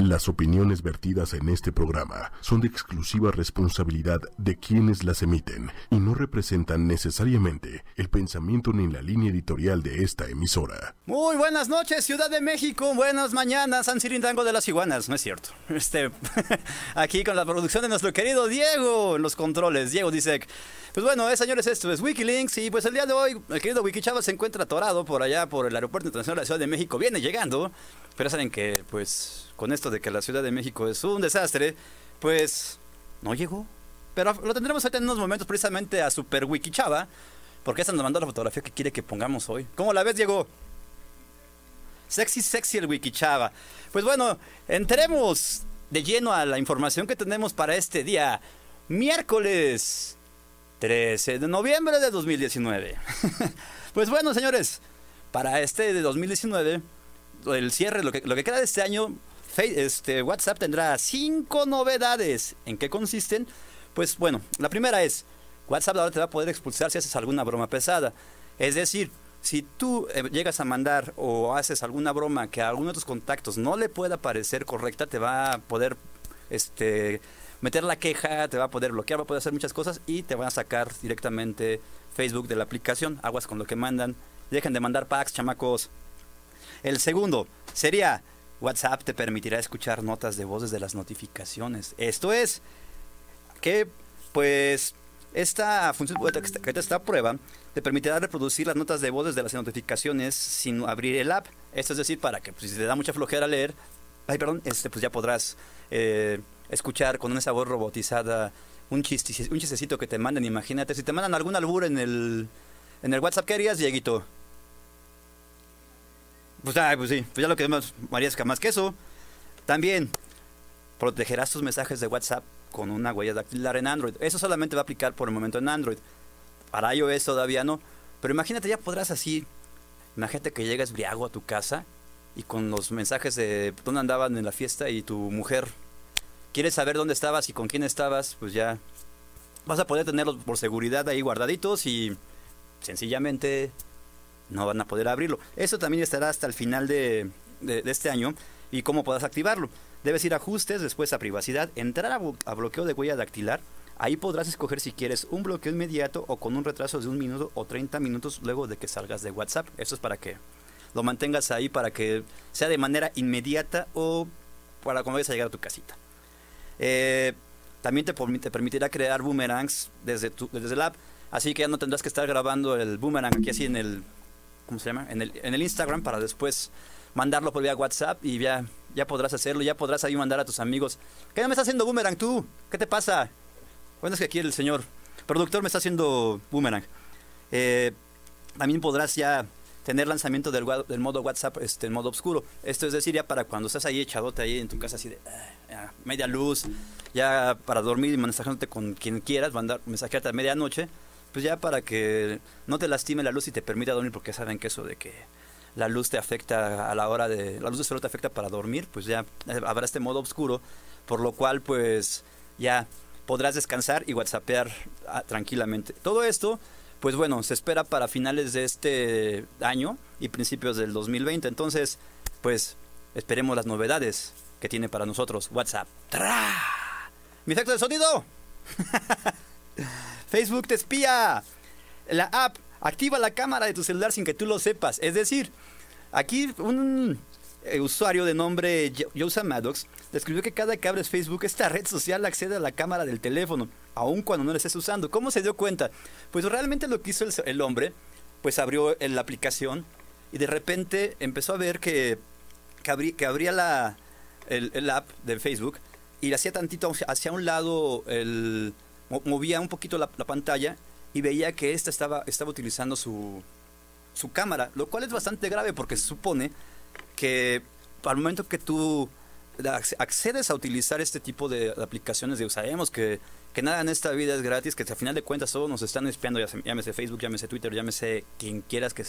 Las opiniones vertidas en este programa son de exclusiva responsabilidad de quienes las emiten y no representan necesariamente el pensamiento ni la línea editorial de esta emisora. Muy buenas noches, Ciudad de México. Buenas mañanas, San Cirindango de las Iguanas. No es cierto. Este, aquí con la producción de nuestro querido Diego en los controles. Diego dice, pues bueno, eh, señores, esto es Wikilinks y pues el día de hoy el querido Wikichava se encuentra atorado por allá por el Aeropuerto Internacional de la Ciudad de México. Viene llegando, pero saben que pues con esto de que la Ciudad de México es un desastre, pues no llegó. Pero lo tendremos en unos momentos precisamente a Super Wiki Chava, porque esa nos mandó la fotografía que quiere que pongamos hoy. ¿Cómo la ves, Diego? Sexy, sexy el Wiki Chava. Pues bueno, entremos de lleno a la información que tenemos para este día, miércoles 13 de noviembre de 2019. pues bueno, señores, para este de 2019, el cierre, lo que, queda de este año, este, WhatsApp tendrá cinco novedades. ¿En qué consisten? Pues bueno, la primera es, WhatsApp ahora te va a poder expulsar si haces alguna broma pesada. Es decir, si tú eh, llegas a mandar o haces alguna broma que a alguno de tus contactos no le pueda parecer correcta, te va a poder este, meter la queja, te va a poder bloquear, va a poder hacer muchas cosas y te van a sacar directamente Facebook de la aplicación. Aguas con lo que mandan. Dejen de mandar packs, chamacos. El segundo sería WhatsApp te permitirá escuchar notas de voz desde las notificaciones. Esto es que, pues, esta función que está a prueba te permitirá reproducir las notas de voz desde las notificaciones sin abrir el app. Esto es decir, para que pues, si te da mucha flojera leer, ay, perdón, este, pues ya podrás eh, escuchar con esa voz robotizada un, chiste, un chistecito que te manden. Imagínate, si te mandan algún albur en el, en el WhatsApp, ¿qué harías, Dieguito? Pues, pues sí, pues ya lo que vemos, María es más que eso. También protegerás tus mensajes de WhatsApp con una huella dactilar en Android. Eso solamente va a aplicar por el momento en Android. Para iOS todavía no. Pero imagínate, ya podrás así. Imagínate que llegas briago a tu casa y con los mensajes de dónde andaban en la fiesta y tu mujer quiere saber dónde estabas y con quién estabas, pues ya vas a poder tenerlos por seguridad ahí guardaditos y sencillamente no van a poder abrirlo. Eso también estará hasta el final de, este año y cómo podrás activarlo. Debes ir a ajustes, después a privacidad, entrar a, bloqueo de huella dactilar. Ahí podrás escoger si quieres un bloqueo inmediato o con un retraso de un minuto o 30 minutos luego de que salgas de WhatsApp. Eso es para que lo mantengas ahí para que sea de manera inmediata o para cuando vayas a llegar a tu casita. Eh, también te, te, permitirá crear boomerangs desde, tu, desde el app, así que ya no tendrás que estar grabando el boomerang aquí así en el ¿cómo se llama? En el, en el Instagram para después mandarlo por vía WhatsApp y ya, ya podrás hacerlo, ya podrás ahí mandar a tus amigos. ¿Qué no me está haciendo boomerang tú? ¿Qué te pasa? Bueno, es que aquí el señor productor me está haciendo boomerang. Eh, también podrás ya tener lanzamiento del, del, modo WhatsApp este, en modo oscuro. Esto es decir, ya para cuando estás ahí echadote ahí en tu casa así de ah, media luz, ya para dormir y mensajándote con quien quieras, mandar mensajarte a medianoche pues ya para que no te lastime la luz y te permita dormir, porque saben que eso de que la luz te afecta a la hora de, la luz de sol te afecta para dormir, pues ya habrá este modo oscuro, por lo cual pues ya podrás descansar y whatsappear ah, tranquilamente. Todo esto, pues bueno, se espera para finales de este año y principios del 2020, entonces pues esperemos las novedades que tiene para nosotros WhatsApp. ¿Mi efecto de sonido? Facebook te espía. La app activa la cámara de tu celular sin que tú lo sepas. Es decir, aquí un eh, usuario de nombre Joseph Maddox describió que cada que abres Facebook, esta red social accede a la cámara del teléfono, aun cuando no la estés usando. ¿Cómo se dio cuenta? Pues realmente lo que hizo el, hombre, pues abrió la aplicación y de repente empezó a ver que, que, abría la, el, app de Facebook y hacía tantito hacia un lado el movía un poquito la, pantalla y veía que esta estaba, estaba utilizando su, su cámara, lo cual es bastante grave porque se supone que al momento que tú accedes a utilizar este tipo de aplicaciones, de, sabemos que, que nada en esta vida es gratis, que al final de cuentas todos nos están espiando, llámese Facebook, llámese Twitter, llámese quien quieras que,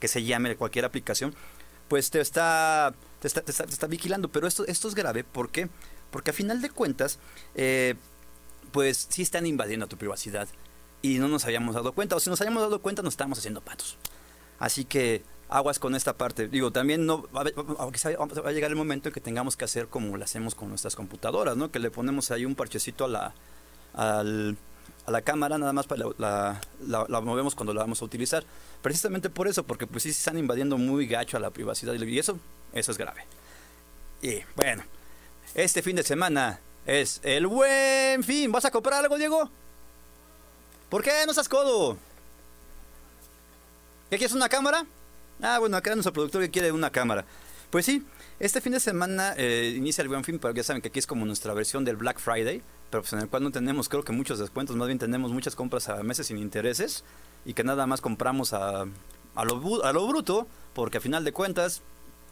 que se llame cualquier aplicación, pues te está, te está, te está, vigilando. Pero esto, esto es grave, ¿por qué? Porque a final de cuentas, eh, pues sí están invadiendo tu privacidad y no nos habíamos dado cuenta, o si nos habíamos dado cuenta nos estábamos haciendo patos. Así que aguas con esta parte. Digo, también no va, a- va a llegar el momento en que tengamos que hacer como lo hacemos con nuestras computadoras, ¿no? Que le ponemos ahí un parchecito a la, a la cámara, nada más para la- la movemos cuando la vamos a utilizar. Precisamente por eso, porque pues sí se están invadiendo muy gacho a la privacidad y eso, eso es grave. Y bueno, este fin de semana es el buen fin. ¿Vas a comprar algo, Diego? ¿Por qué no seas codo? ¿Qué quieres una cámara? Ah, bueno, acá nuestro productor que quiere una cámara. Pues sí, este fin de semana eh, inicia el buen fin, pero ya saben que aquí es como nuestra versión del Black Friday, pero pues en el cual no tenemos, creo que muchos descuentos, más bien tenemos muchas compras a meses sin intereses y que nada más compramos a, a, lo, a lo bruto, porque a final de cuentas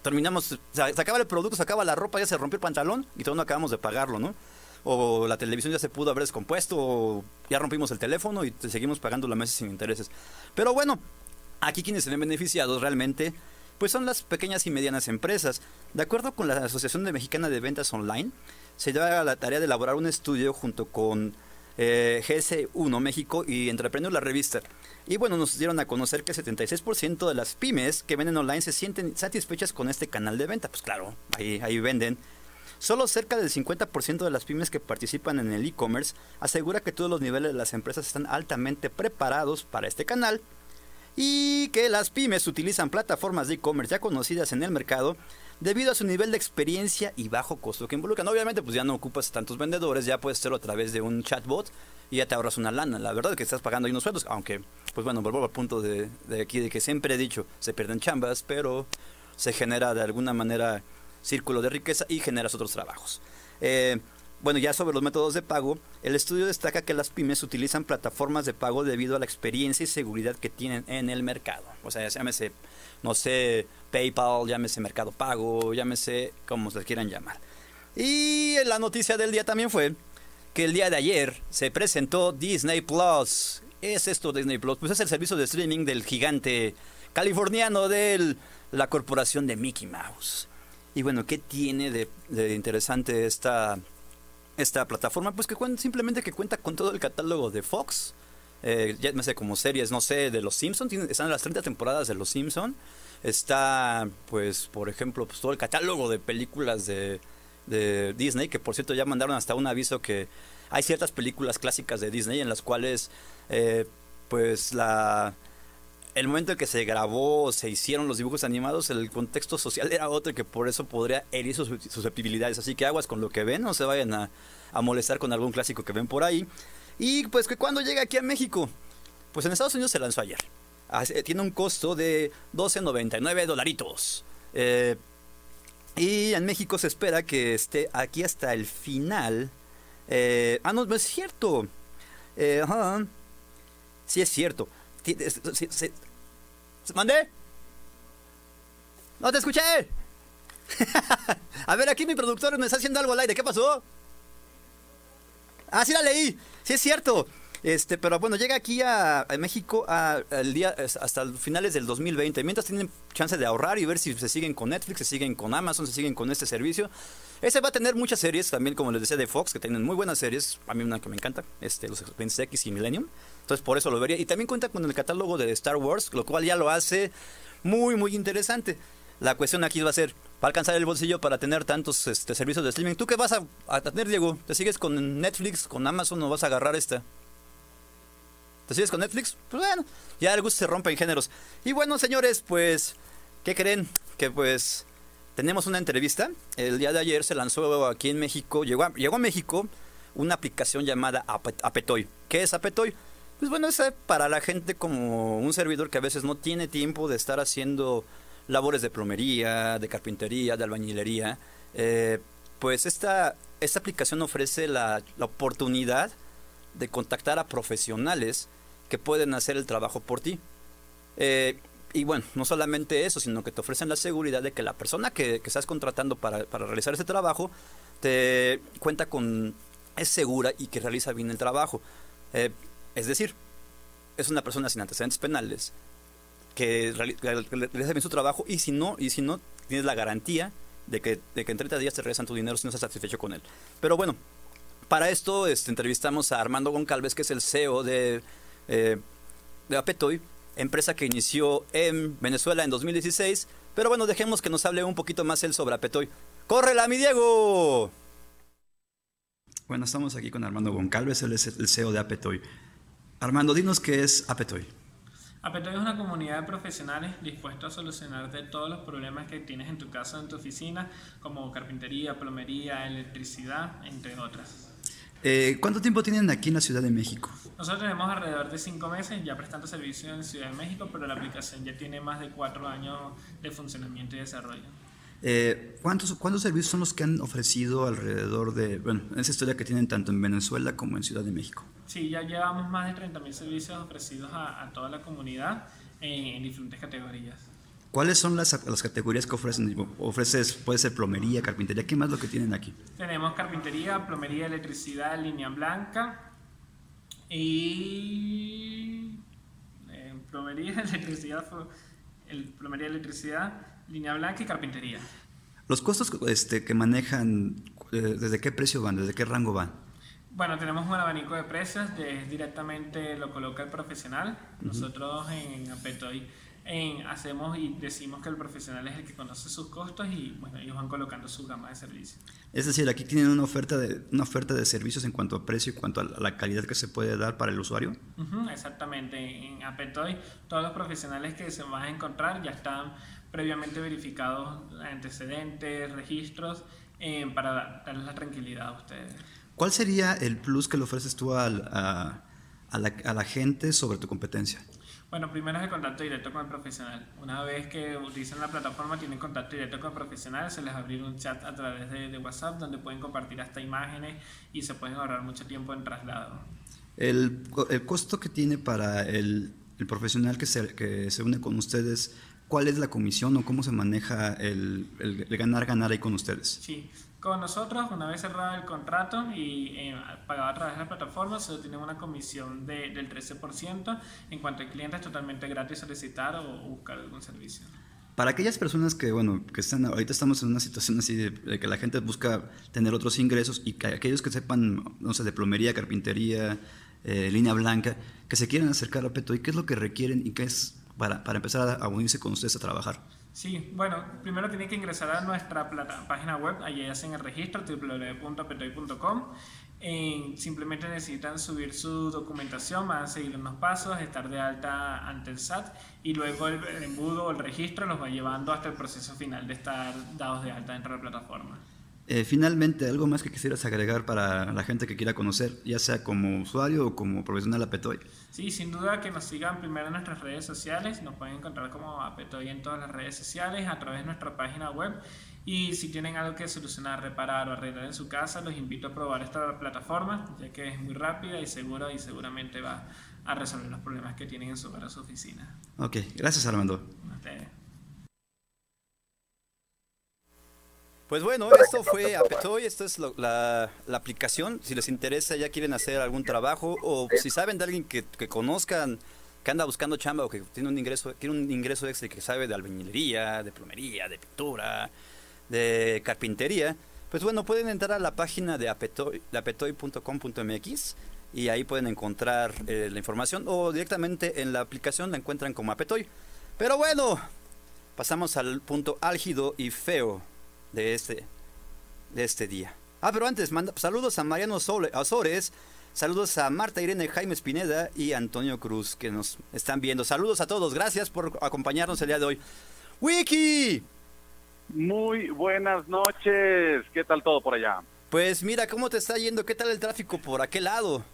terminamos, se, acaba el producto, se acaba la ropa, ya se rompió el pantalón y todavía no acabamos de pagarlo, ¿no? O la televisión ya se pudo haber descompuesto, o ya rompimos el teléfono y seguimos pagando la meses sin intereses. Pero bueno, aquí quienes se ven beneficiados realmente, pues son las pequeñas y medianas empresas. De acuerdo con la Asociación Mexicana de Ventas Online, se lleva la tarea de elaborar un estudio junto con eh, GS1 México y Entrepreneur la revista. Y bueno, nos dieron a conocer que el 76% de las pymes que venden online se sienten satisfechas con este canal de venta. Pues claro, ahí, ahí venden. Solo cerca del 50% de las pymes que participan en el e-commerce asegura que todos los niveles de las empresas están altamente preparados para este canal y que las pymes utilizan plataformas de e-commerce ya conocidas en el mercado debido a su nivel de experiencia y bajo costo que involucran. Obviamente, pues ya no ocupas tantos vendedores, ya puedes hacerlo a través de un chatbot y ya te ahorras una lana. La verdad es que estás pagando ahí unos sueldos, aunque, pues bueno, vuelvo al punto de, de aquí de que siempre he dicho, se pierden chambas, pero se genera de alguna manera círculo de riqueza y generas otros trabajos. Eh, bueno, ya sobre los métodos de pago, el estudio destaca que las pymes utilizan plataformas de pago debido a la experiencia y seguridad que tienen en el mercado. O sea, llámese, no sé, PayPal, llámese Mercado Pago, llámese como se quieran llamar. Y la noticia del día también fue que el día de ayer se presentó Disney Plus. ¿Qué es esto Disney Plus? Pues es el servicio de streaming del gigante californiano de la corporación de Mickey Mouse. Y bueno, ¿qué tiene de, de interesante esta, esta plataforma? Pues que simplemente que cuenta con todo el catálogo de Fox. Eh, ya me sé, como series, no sé, de Los Simpsons. Están las 30 temporadas de Los Simpsons. Está, pues, por ejemplo, pues, todo el catálogo de películas de, de Disney, que por cierto ya mandaron hasta un aviso que hay ciertas películas clásicas de Disney en las cuales, eh, pues, la el momento en que se grabó, se hicieron los dibujos animados, el contexto social era otro que por eso podría herir sus susceptibilidades. Así que aguas con lo que ven, no se vayan a, molestar con algún clásico que ven por ahí. Y pues que cuando llega aquí a México, pues en Estados Unidos se lanzó ayer. Tiene un costo de 12.99 dolaritos. Eh, y en México se espera que esté aquí hasta el final. Eh, ah, no, es cierto. Eh. Sí es cierto. ¿Mandé? No te escuché. a ver, aquí mi productor me está haciendo algo al aire. ¿Qué pasó? Ah, sí la leí. Sí es cierto. Este, pero bueno, llega aquí a, México a- al día hasta finales del 2020. Mientras tienen chance de ahorrar y ver si se siguen con Netflix, se siguen con Amazon, se siguen con este servicio. Ese va a tener muchas series también, como les decía, de Fox, que tienen muy buenas series. A mí una que me encanta, este, los X y Millennium. Entonces por eso lo vería. Y también cuenta con el catálogo de Star Wars, lo cual ya lo hace muy, muy interesante. La cuestión aquí va a ser, ¿va a alcanzar el bolsillo para tener tantos este, servicios de streaming? ¿Tú qué vas a, a tener, Diego? ¿Te sigues con Netflix, con Amazon o vas a agarrar esta? ¿Te sigues con Netflix? Pues bueno, ya el gusto se rompe en géneros. Y bueno, señores, pues, ¿qué creen? Que pues tenemos una entrevista. El día de ayer se lanzó aquí en México, llegó a, llegó México una aplicación llamada Ape- Apetoy. ¿Qué es Apetoy? Pues bueno, es eh, para la gente como un servidor que a veces no tiene tiempo de estar haciendo labores de plomería, de carpintería, de albañilería. Eh, pues esta, esta aplicación ofrece la, la oportunidad de contactar a profesionales que pueden hacer el trabajo por ti. Eh, y bueno, no solamente eso, sino que te ofrecen la seguridad de que la persona que, que estás contratando para, para realizar ese trabajo te cuenta con, es segura y que realiza bien el trabajo. Eh, es decir, es una persona sin antecedentes penales que reali- que realiza bien su trabajo y si no, y si no, tienes la garantía de que, de que en 30 días te regresan tu dinero si no estás satisfecho con él. Pero bueno, para esto este, entrevistamos a Armando Goncalves, que es el CEO de, eh, de Apetoy, empresa que inició en Venezuela en 2016. Pero bueno, dejemos que nos hable un poquito más él sobre Apetoy. ¡Córrela, mi Diego! Bueno, estamos aquí con Armando Goncalves, él es el CEO de Apetoy. Armando, dinos qué es Apetoy. Apetoy es una comunidad de profesionales dispuestos a solucionarte todos los problemas que tienes en tu casa o en tu oficina, como carpintería, plomería, electricidad, entre otras. Eh, ¿Cuánto tiempo tienen aquí en la Ciudad de México? Nosotros tenemos alrededor de cinco meses ya prestando servicio en Ciudad de México, pero la aplicación ya tiene más de cuatro años de funcionamiento y desarrollo. Eh, ¿cuántos, ¿Cuántos servicios son los que han ofrecido alrededor de, bueno, esa historia que tienen tanto en Venezuela como en Ciudad de México? Sí, ya llevamos más de 30.000 servicios ofrecidos a, toda la comunidad en, diferentes categorías. ¿Cuáles son las, las, categorías que ofrecen? Ofreces, puede ser plomería, carpintería, ¿qué más lo que tienen aquí? Tenemos carpintería, plomería, electricidad, línea blanca y eh, plomería, electricidad, el, plomería, electricidad, línea blanca y carpintería. ¿Los costos este, que manejan, eh, desde qué precio van, desde qué rango van? Bueno, tenemos un abanico de precios, de, directamente lo coloca el profesional. Nosotros en Apetoy hacemos y decimos que el profesional es el que conoce sus costos y bueno, ellos van colocando su gama de servicios. Es decir, aquí tienen una oferta de, una oferta de servicios en cuanto a precio y cuanto a la calidad que se puede dar para el usuario. exactamente, en Apetoy todos los profesionales que se van a encontrar ya están previamente verificados antecedentes, registros, eh, para darles la tranquilidad a ustedes. ¿Cuál sería el plus que le ofreces tú a, a, la, a la gente sobre tu competencia? Bueno, primero es el contacto directo con el profesional. Una vez que utilizan la plataforma, tienen contacto directo con el profesional, se les abre un chat a través de, WhatsApp donde pueden compartir hasta imágenes y se pueden ahorrar mucho tiempo en traslado. El, el costo que tiene para el, el profesional que se, que se une con ustedes, ¿cuál es la comisión o cómo se maneja el, el, ganar-ganar ahí con ustedes? Sí, con nosotros, una vez cerrado el contrato y eh, pagado a través de la plataforma, se tiene una comisión de, del 13%. En cuanto al cliente, es totalmente gratis solicitar o buscar algún servicio. Para aquellas personas que, bueno, que están, ahorita estamos en una situación así de, que la gente busca tener otros ingresos y que aquellos que sepan, no sé, de plomería, carpintería, eh, línea blanca, que se quieran acercar a Peto y qué es lo que requieren y qué es para, para empezar a unirse con ustedes a trabajar. Sí, bueno, primero tienen que ingresar a nuestra página web, allí hacen el registro www.petoy.com. simplemente necesitan subir su documentación, van a seguir unos pasos, estar de alta ante el SAT y luego el, el embudo o el registro los va llevando hasta el proceso final de estar dados de alta dentro de la plataforma. Eh, finalmente, algo más que quisieras agregar para la gente que quiera conocer, ya sea como usuario o como profesional Apetoy. Sí, sin duda que nos sigan primero en nuestras redes sociales, nos pueden encontrar como Apetoy en todas las redes sociales, a través de nuestra página web. Y si tienen algo que solucionar, reparar o arreglar en su casa, los invito a probar esta plataforma, ya que es muy rápida y segura y seguramente va a resolver los problemas que tienen en su hogar o su oficina. Ok, gracias Armando. Pues bueno, esto fue Apetoy, esta es la, aplicación. Si les interesa, ya quieren hacer algún trabajo o si saben de alguien que, conozcan, que anda buscando chamba o que tiene un ingreso, tiene un ingreso extra y que sabe de albañilería, de plomería, de pintura, de carpintería, pues bueno, pueden entrar a la página de apetoy.com.mx y ahí pueden encontrar eh, la información o directamente en la aplicación la encuentran como Apetoy. Pero bueno, pasamos al punto álgido y feo de este, de este día. Ah, pero antes, manda, saludos a Mariano Azores, saludos a Marta Irene Jaime Espineda y Antonio Cruz que nos están viendo. Saludos a todos, gracias por acompañarnos el día de hoy. Wiki. Muy buenas noches, ¿qué tal todo por allá? Pues mira, ¿cómo te está yendo? ¿Qué tal el tráfico por aquel lado?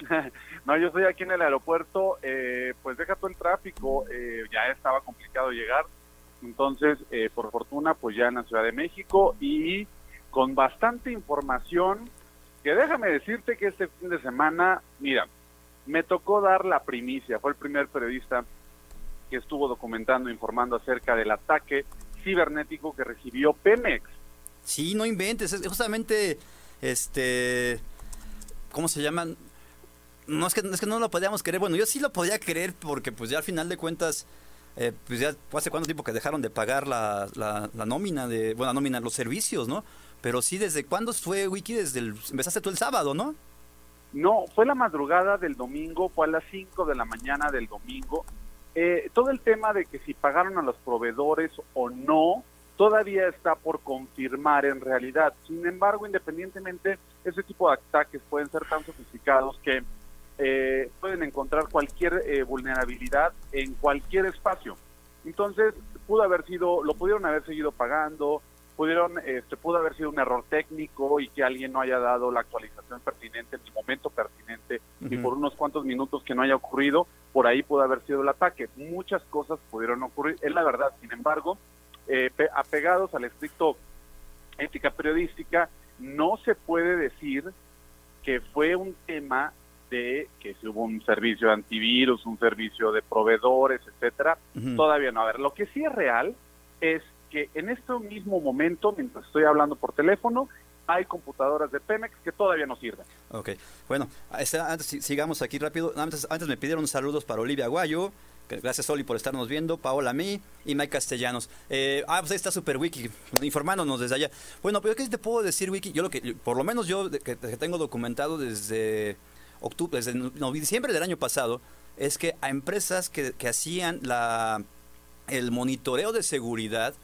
no, yo estoy aquí en el aeropuerto, eh, pues deja todo el tráfico, eh, ya estaba complicado llegar, entonces, eh, por fortuna, pues ya en la Ciudad de México y con bastante información, que déjame decirte que este fin de semana, mira, me tocó dar la primicia, fue el primer periodista que estuvo documentando, informando acerca del ataque cibernético que recibió Pemex. Sí, no inventes, es justamente, este, ¿cómo se llaman? No es que, es que no lo podíamos querer, bueno, yo sí lo podía querer porque pues ya al final de cuentas eh, pues ya hace cuánto tiempo que dejaron de pagar la, la, nómina de, bueno, la nómina, los servicios, ¿no? Pero sí, ¿desde cuándo fue Wiki? Desde el, empezaste tú el sábado, ¿no? No, fue la madrugada del domingo, fue a las 5 de la mañana del domingo, eh, todo el tema de que si pagaron a los proveedores o no, todavía está por confirmar en realidad. Sin embargo, independientemente, ese tipo de ataques pueden ser tan sofisticados que eh, pueden encontrar cualquier eh, vulnerabilidad en cualquier espacio. Entonces, pudo haber sido, lo pudieron haber seguido pagando, pudieron, este, pudo haber sido un error técnico y que alguien no haya dado la actualización pertinente en el momento pertinente y por unos cuantos minutos que no haya ocurrido, por ahí pudo haber sido el ataque. Muchas cosas pudieron ocurrir, es la verdad. Sin embargo, eh, apegados al estricto ética periodística, no se puede decir que fue un tema de que si hubo un servicio de antivirus, un servicio de proveedores, etcétera, todavía no. A ver, lo que sí es real es que en este mismo momento, mientras estoy hablando por teléfono, hay computadoras de Pemex que todavía no sirven. Ok, bueno, este, antes sigamos aquí rápido. Antes, antes me pidieron saludos para Olivia Guayo, Gracias, Oli, por estarnos viendo. Paola mí y Mike Castellanos. Eh, ah, pues ahí está Super Wiki, informándonos desde allá. Bueno, pero ¿qué te puedo decir, Wiki? Yo lo que, por lo menos yo que, tengo documentado desde octubre, desde diciembre del año pasado, es que a empresas que, que hacían la, el monitoreo de seguridad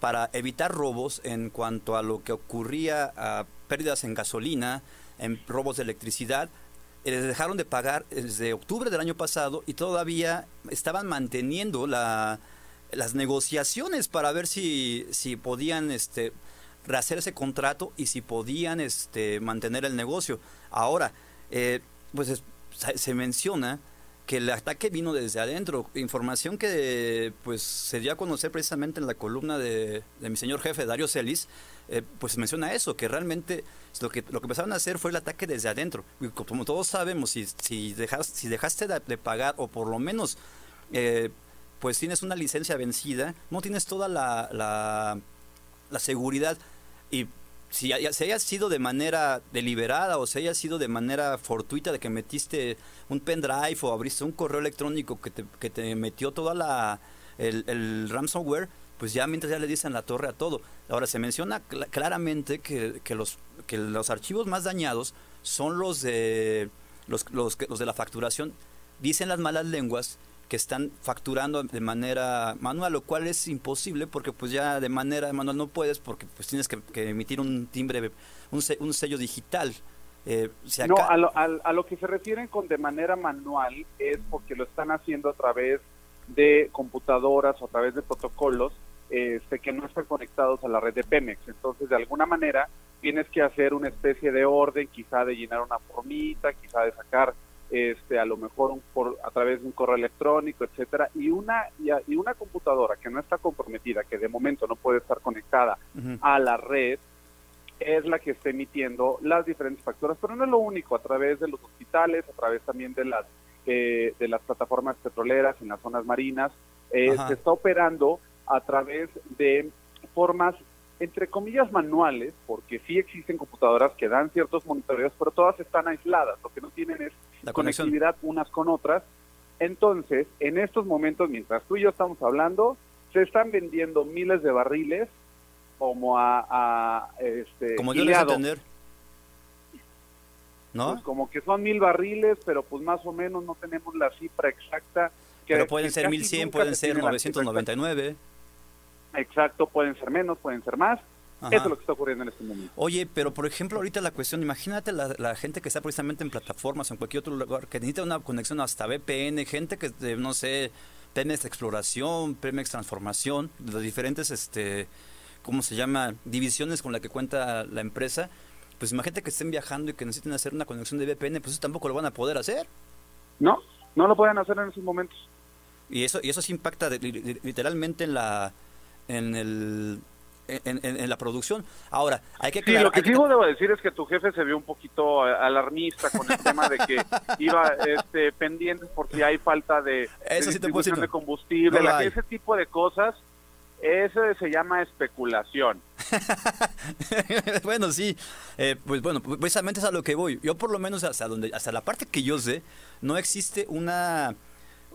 para evitar robos en cuanto a lo que ocurría pérdidas en gasolina, en robos de electricidad, eh, les dejaron de pagar desde octubre del año pasado y todavía estaban manteniendo la, las negociaciones para ver si, si podían este, rehacer ese contrato y si podían este, mantener el negocio. Ahora, eh, pues se menciona que el ataque vino desde adentro, información que pues se dio a conocer precisamente en la columna de, de mi señor jefe Dario Celis, eh, pues menciona eso, que realmente lo que, lo que empezaron a hacer fue el ataque desde adentro. Y como todos sabemos, si, si, dejas, si dejaste de, pagar o por lo menos eh, pues tienes una licencia vencida, no tienes toda la, la, la seguridad y si, haya sido de manera deliberada o si haya sido de manera fortuita de que metiste un pendrive o abriste un correo electrónico que te, que metió toda la el, el ransomware, pues ya mientras ya le dicen la torre a todo. Ahora se menciona claramente que, que, los, que los archivos más dañados son los de, los, los, los de la facturación. Dicen las malas lenguas que están facturando de manera manual, lo cual es imposible porque pues ya de manera manual no puedes porque pues tienes que, emitir un timbre, un, un sello digital. Eh, no, a lo, a lo que se refieren con de manera manual es porque lo están haciendo a través de computadoras o a través de protocolos este, que no están conectados a la red de Pemex. Entonces, de alguna manera, tienes que hacer una especie de orden, quizá de llenar una formita, quizá de sacar este, a lo mejor un, por, a través de un correo electrónico, etcétera, y una y, una computadora que no está comprometida, que de momento no puede estar conectada a la red, es la que está emitiendo las diferentes facturas, pero no es lo único, a través de los hospitales, a través también de las eh, de las plataformas petroleras en las zonas marinas, eh, se está operando a través de formas entre comillas manuales, porque sí existen computadoras que dan ciertos monitoreos, pero todas están aisladas, lo que no tienen es La conectividad unas con otras. Entonces, en estos momentos, mientras tú y yo estamos hablando, se están vendiendo miles de barriles como a, este como yo les entender ¿no? Pues como que son mil barriles, pero pues más o menos no tenemos la cifra exacta. Que, pero pueden ser 1100, pueden ser 999. Exacto, pueden ser menos, pueden ser más. Eso es lo que está ocurriendo en este momento. Oye, pero por ejemplo, ahorita la cuestión, imagínate la, gente que está precisamente en plataformas o en cualquier otro lugar, que necesita una conexión hasta VPN, gente que, no sé, Pemex Exploración, Pemex Transformación, las diferentes, este, ¿cómo se llama? Divisiones con la que cuenta la empresa. Pues imagínate que estén viajando y que necesiten hacer una conexión de VPN, pues eso tampoco lo van a poder hacer. No, no lo pueden hacer en esos momentos. Y eso, y eso sí impacta literalmente en la en el en, la producción. Ahora, hay que Sí, lo que sí debo decir es que tu jefe se vio un poquito alarmista con el tema de que iba este, pendiente por si hay falta de, distribución de combustible, ese tipo de cosas. Eso se llama especulación. bueno, sí. Eh, pues bueno, precisamente es a lo que voy. Yo por lo menos hasta donde hasta la parte que yo sé, no existe una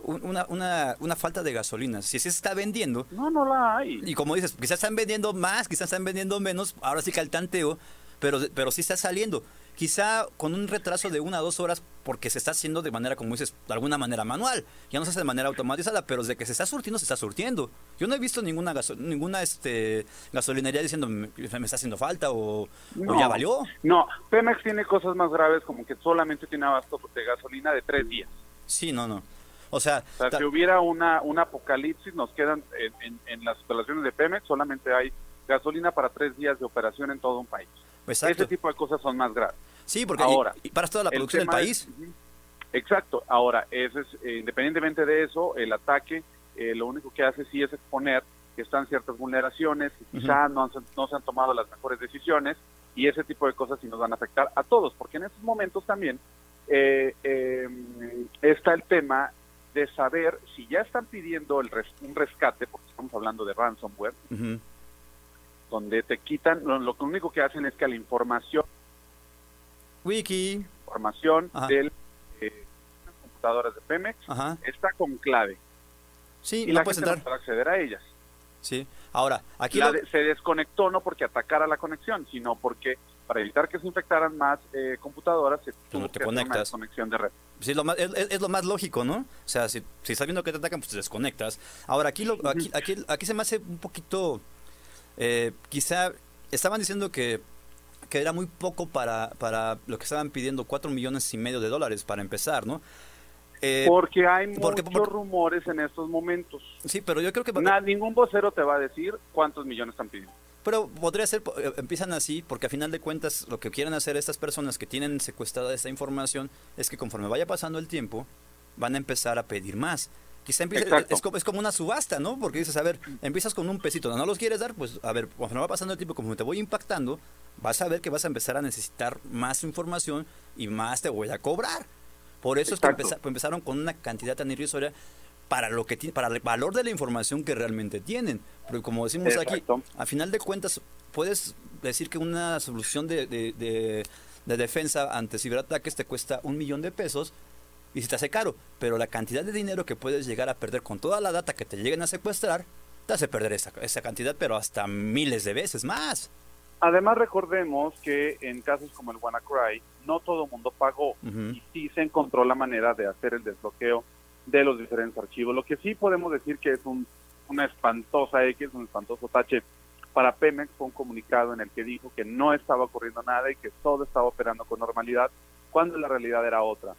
una, una, una, falta de gasolina. Si se está vendiendo. No, no la hay. Y como dices, quizás están vendiendo más, quizás están vendiendo menos. Ahora sí que al tanteo, pero, pero sí está saliendo. quizá con un retraso de una o dos horas porque se está haciendo de manera, como dices, de alguna manera manual. Ya no se hace de manera automatizada, pero desde que se está surtiendo, se está surtiendo. Yo no he visto ninguna ninguna este gasolinería diciendo me, está haciendo falta o, ya valió. No, Pemex tiene cosas más graves como que solamente tiene abasto de gasolina de tres días. Sí, no, no. O sea, si hubiera una, un apocalipsis, nos quedan en, en las instalaciones de Pemex, solamente hay gasolina para tres días de operación en todo un país. Ese tipo de cosas son más graves. Sí, porque ahora, y, para toda la producción del país. exacto. Ahora, eso es, eh, independientemente de eso, el ataque eh, lo único que hace sí es exponer que están ciertas vulneraciones, que quizá no, no se han tomado las mejores decisiones y ese tipo de cosas sí nos van a afectar a todos, porque en estos momentos también eh, em, está el tema de saber si ya están pidiendo el un rescate, porque estamos hablando de ransomware, donde te quitan, lo, único que hacen es que la información wiki información de eh, computadoras de Pemex está con clave. Sí, y no la puedes entrar. para acceder a ellas. Sí. Ahora, aquí se desconectó no porque atacara la conexión, sino porque para evitar que se infectaran más eh, computadoras se tuvo te conectas. conexión de red. Sí, lo es, lo más lógico, ¿no? O sea, si, si estás viendo que te atacan, pues te desconectas. Ahora, aquí, lo, aquí, aquí, aquí se me hace un poquito eh, quizá estaban diciendo que, que era muy poco para, para lo que estaban pidiendo, cuatro millones y medio de dólares para empezar, ¿no? Eh, porque hay muchos rumores en estos momentos. Sí, pero yo creo que... ningún vocero te va a decir cuántos millones están pidiendo. Pero podría ser, eh, empiezan así, porque a final de cuentas lo que quieren hacer estas personas que tienen secuestrada esta información es que conforme vaya pasando el tiempo, van a empezar a pedir más. Quizá es, como, es como una subasta, ¿no? Porque dices, a ver, empiezas con un pesito, no los quieres dar, pues a ver, cuando va pasando el tiempo, como te voy impactando, vas a ver que vas a empezar a necesitar más información y más te voy a cobrar. Por eso es que empezaron con una cantidad tan irrisoria para lo que para el valor de la información que realmente tienen. Porque como decimos aquí, a final de cuentas, puedes decir que una solución de, de, de defensa ante ciberataques te cuesta un millón de pesos, y se te hace caro, pero la cantidad de dinero que puedes llegar a perder con toda la data que te lleguen a secuestrar, te hace perder esa, esa cantidad, pero hasta miles de veces más. Además recordemos que en casos como el WannaCry, no todo el mundo pagó y sí se encontró la manera de hacer el desbloqueo de los diferentes archivos. Lo que sí podemos decir que es un, una espantosa X, un espantoso tache para Pemex fue un comunicado en el que dijo que no estaba ocurriendo nada y que todo estaba operando con normalidad, cuando la realidad era otra.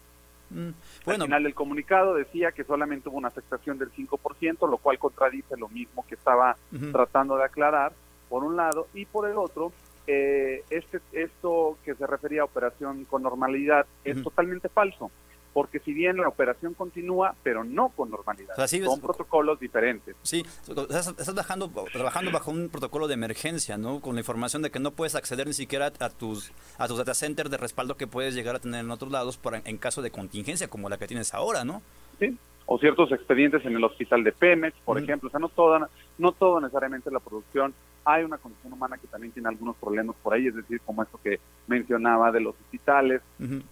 Mm, bueno. Al final del comunicado decía que solamente hubo una afectación del 5%, lo cual contradice lo mismo que estaba tratando de aclarar, por un lado, y por el otro, eh, este, esto que se refería a operación con normalidad es totalmente falso porque si bien la operación continúa, pero no con normalidad, son protocolos diferentes. Sí, estás, trabajando, trabajando bajo un protocolo de emergencia, ¿no? Con la información de que no puedes acceder ni siquiera a tus a tus data centers de respaldo que puedes llegar a tener en otros lados para, en caso de contingencia como la que tienes ahora, ¿no? Sí, o ciertos expedientes en el hospital de Pemex, por ejemplo, o sea, no toda, no todo necesariamente la producción. Hay una condición humana que también tiene algunos problemas por ahí, es decir, como esto que mencionaba de los hospitales,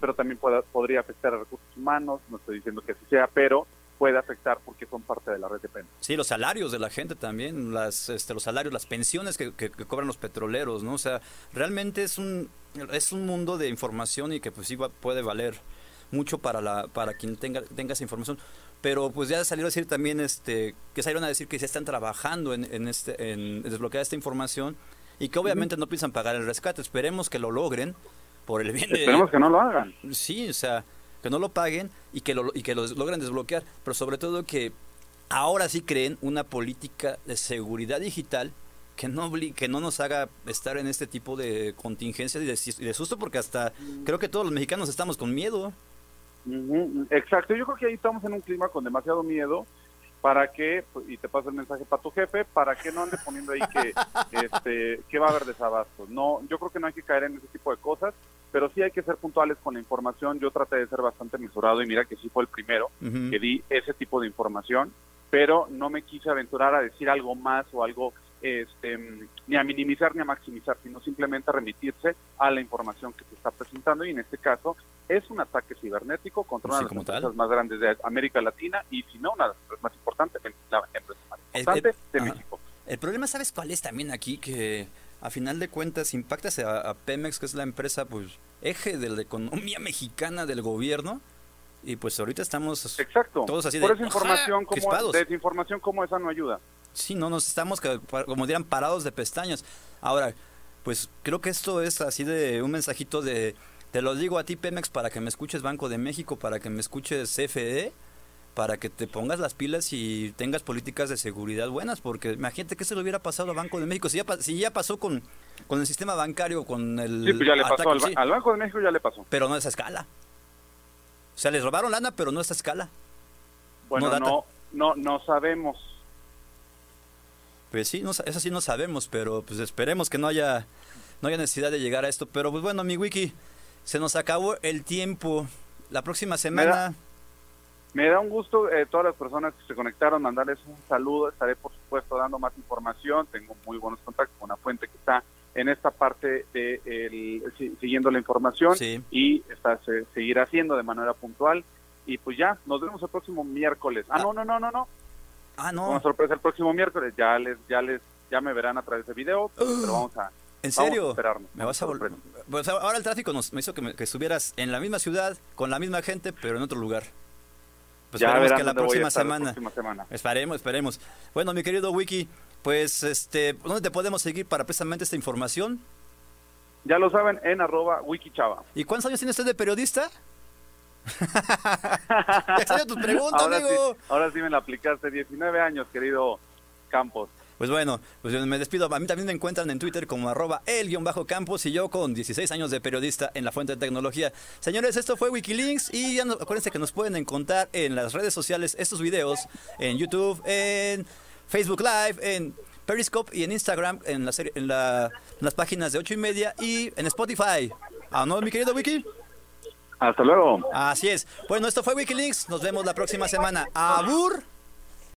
pero también puede, podría afectar a recursos humanos, no estoy diciendo que así sea, pero puede afectar porque son parte de la red de pena. Sí, los salarios de la gente también, las, este, los salarios, las pensiones que, cobran los petroleros, ¿no? O sea, realmente es un, es un mundo de información y que pues sí puede valer mucho para, la, para quien tenga, tenga esa información. Pero pues ya salieron a decir también este que salieron a decir que se están trabajando en, en este en desbloquear esta información y que obviamente no piensan pagar el rescate. Esperemos que lo logren por el bien de esperemos que no lo hagan. Sí o sea que no lo paguen y que lo y que lo logren desbloquear. Pero sobre todo que ahora sí creen una política de seguridad digital que no, que no nos haga estar en este tipo de contingencias y de, y de susto, porque hasta creo que todos los mexicanos estamos con miedo. Exacto, yo creo que ahí estamos en un clima con demasiado miedo para que, y te paso el mensaje para tu jefe, para que no ande poniendo ahí que, este, que va a haber desabastos. No, yo creo que no hay que caer en ese tipo de cosas, pero sí hay que ser puntuales con la información. Yo traté de ser bastante mesurado y mira que sí fue el primero que di ese tipo de información, pero no me quise aventurar a decir algo más o algo este, ni a minimizar ni a maximizar, sino simplemente a remitirse a la información que se está presentando y en este caso es un ataque cibernético contra una de las empresas más grandes de América Latina y si no una de las empresas más importantes, la empresa más importante de México. El problema, ¿sabes cuál es también aquí? Que a final de cuentas impactas a, a Pemex, que es la empresa, pues, eje de la economía mexicana del gobierno. Y pues ahorita estamos Exacto. todos así Por de esa información, ¡ajá! como, crispados. desinformación como esa no ayuda. Sí, no, nos estamos, como dirán, parados de pestañas. Ahora, pues creo que esto es así de un mensajito de, te lo digo a ti, Pemex, para que me escuches Banco de México, para que me escuches CFE, para que te pongas las pilas y tengas políticas de seguridad buenas, porque imagínate que se le hubiera pasado a Banco de México. Si ya, si ya pasó con, con el sistema bancario, con el... Sí, pues ya le ataque, pasó al, sí, al Banco de México, ya le pasó. pero no a esa escala. O sea, les robaron lana, pero no a esa escala. Bueno, no, no, no sabemos. Pues sí, no, eso sí no sabemos, pero pues esperemos que no haya, no haya necesidad de llegar a esto. Pero pues bueno, mi wiki, se nos acabó el tiempo. La próxima semana, Me da un gusto eh, todas las personas que se conectaron, mandarles un saludo. Estaré, por supuesto, dando más información. Tengo muy buenos contactos con una fuente que está en esta parte de el- si- siguiendo la información Sí. y está, se seguirá haciendo de manera puntual. Y pues ya, nos vemos el próximo miércoles. Ah, Ah. no, no, no, no, no. Ah, Una no, sorpresa el próximo miércoles. Ya les, ya les, ya me verán a través de video, pero, pero vamos a, ¿en vamos a. Me vas a volver. Pues ahora el tráfico nos me hizo que, me- que estuvieras en la misma ciudad, con la misma gente, pero en otro lugar. Pues ya esperemos que la próxima semana. Esperemos, esperemos. Bueno, mi querido Wiki, pues este, ¿dónde te podemos seguir para precisamente esta información? Ya lo saben, en arroba wikichava. ¿Y cuántos años tiene usted de periodista? Extraño ahora, amigo. sí, ahora sí me la aplicaste. 19 años, querido Campos. Pues bueno, pues me despido. A mí también me encuentran en Twitter como arroba el-campos y yo con 16 años de periodista en la fuente de tecnología. Señores, esto fue Wikilinks y ya no- acuérdense que nos pueden encontrar en las redes sociales estos videos, en YouTube, en Facebook Live, en Periscope y en Instagram, en, la serie- en, la- en las páginas de 8 y media y en Spotify. ¿Ah, no, mi querido Wiki? Hasta luego. Así es. Bueno, esto fue Wikilinks. Nos vemos la próxima semana. ¡Abur!